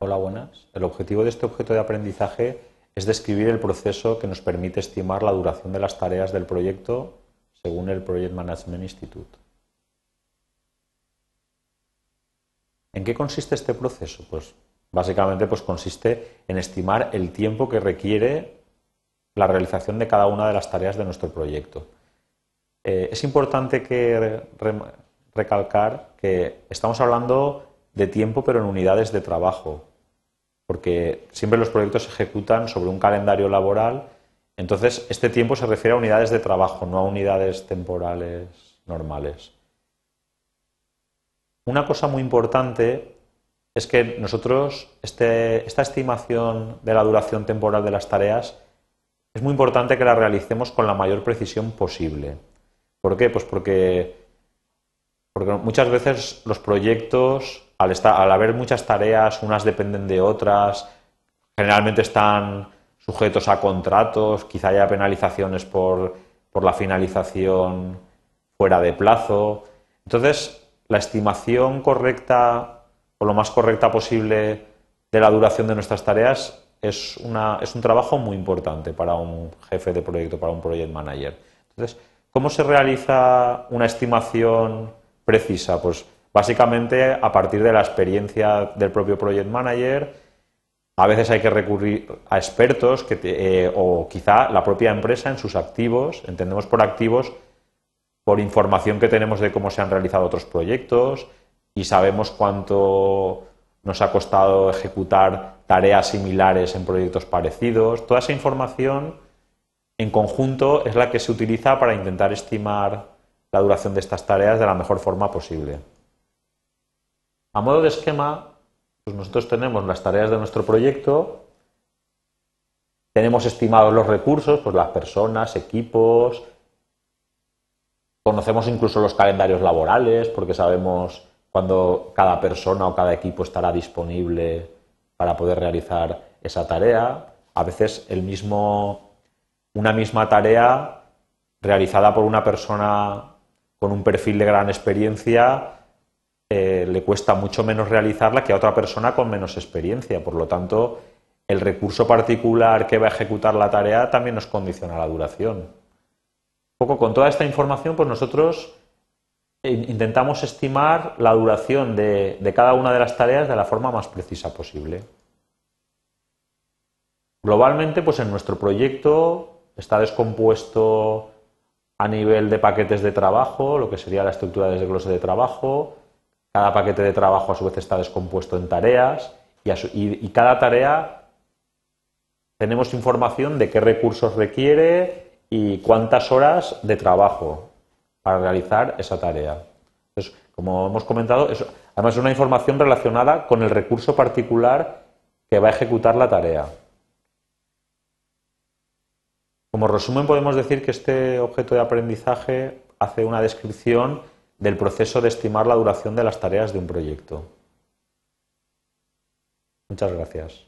Hola, buenas. El objetivo de este objeto de aprendizaje es describir el proceso que nos permite estimar la duración de las tareas del proyecto según el Project Management Institute. ¿En qué consiste este proceso? Pues básicamente pues, consiste en estimar el tiempo que requiere la realización de cada una de las tareas de nuestro proyecto. Eh, es importante que recalcar que estamos hablando de tiempo pero en unidades de trabajo, porque siempre los proyectos se ejecutan sobre un calendario laboral, entonces este tiempo se refiere a unidades de trabajo, no a unidades temporales normales. Una cosa muy importante es que nosotros, este, esta estimación de la duración temporal de las tareas, es muy importante que la realicemos con la mayor precisión posible. ¿Por qué? Pues porque, porque muchas veces los proyectos, al, haber muchas tareas, unas dependen de otras, generalmente están sujetos a contratos, quizá haya penalizaciones por, por la finalización fuera de plazo. Entonces, la estimación correcta o lo más correcta posible de la duración de nuestras tareas es, una, es un trabajo muy importante para un jefe de proyecto, para un project manager. Entonces, ¿cómo se realiza una estimación precisa? Pues básicamente a partir de la experiencia del propio project manager. A veces hay que recurrir a expertos eh, o quizá la propia empresa en sus activos. Entendemos por activos por información que tenemos de cómo se han realizado otros proyectos y sabemos cuánto nos ha costado ejecutar tareas similares en proyectos parecidos. Toda esa información en conjunto es la que se utiliza para intentar estimar la duración de estas tareas de la mejor forma posible. A modo de esquema, pues nosotros tenemos las tareas de nuestro proyecto, tenemos estimados los recursos, pues las personas, equipos, Conocemos incluso los calendarios laborales porque sabemos cuándo cada persona o cada equipo estará disponible para poder realizar esa tarea. A veces el mismo, una misma tarea realizada por una persona con un perfil de gran experiencia eh, le cuesta mucho menos realizarla que a otra persona con menos experiencia. Por lo tanto, el recurso particular que va a ejecutar la tarea también nos condiciona la duración poco con toda esta información, pues nosotros intentamos estimar la duración de, cada una de las tareas de la forma más precisa posible. Globalmente, pues en nuestro proyecto está descompuesto a nivel de paquetes de trabajo, lo que sería la estructura de desglose de trabajo. Cada paquete de trabajo a su vez está descompuesto en tareas y cada tarea tenemos información de qué recursos requiere, y cuántas horas de trabajo para realizar esa tarea. Entonces, como hemos comentado, además es una información relacionada con el recurso particular que va a ejecutar la tarea. Como resumen podemos decir que este objeto de aprendizaje hace una descripción del proceso de estimar la duración de las tareas de un proyecto. Muchas gracias.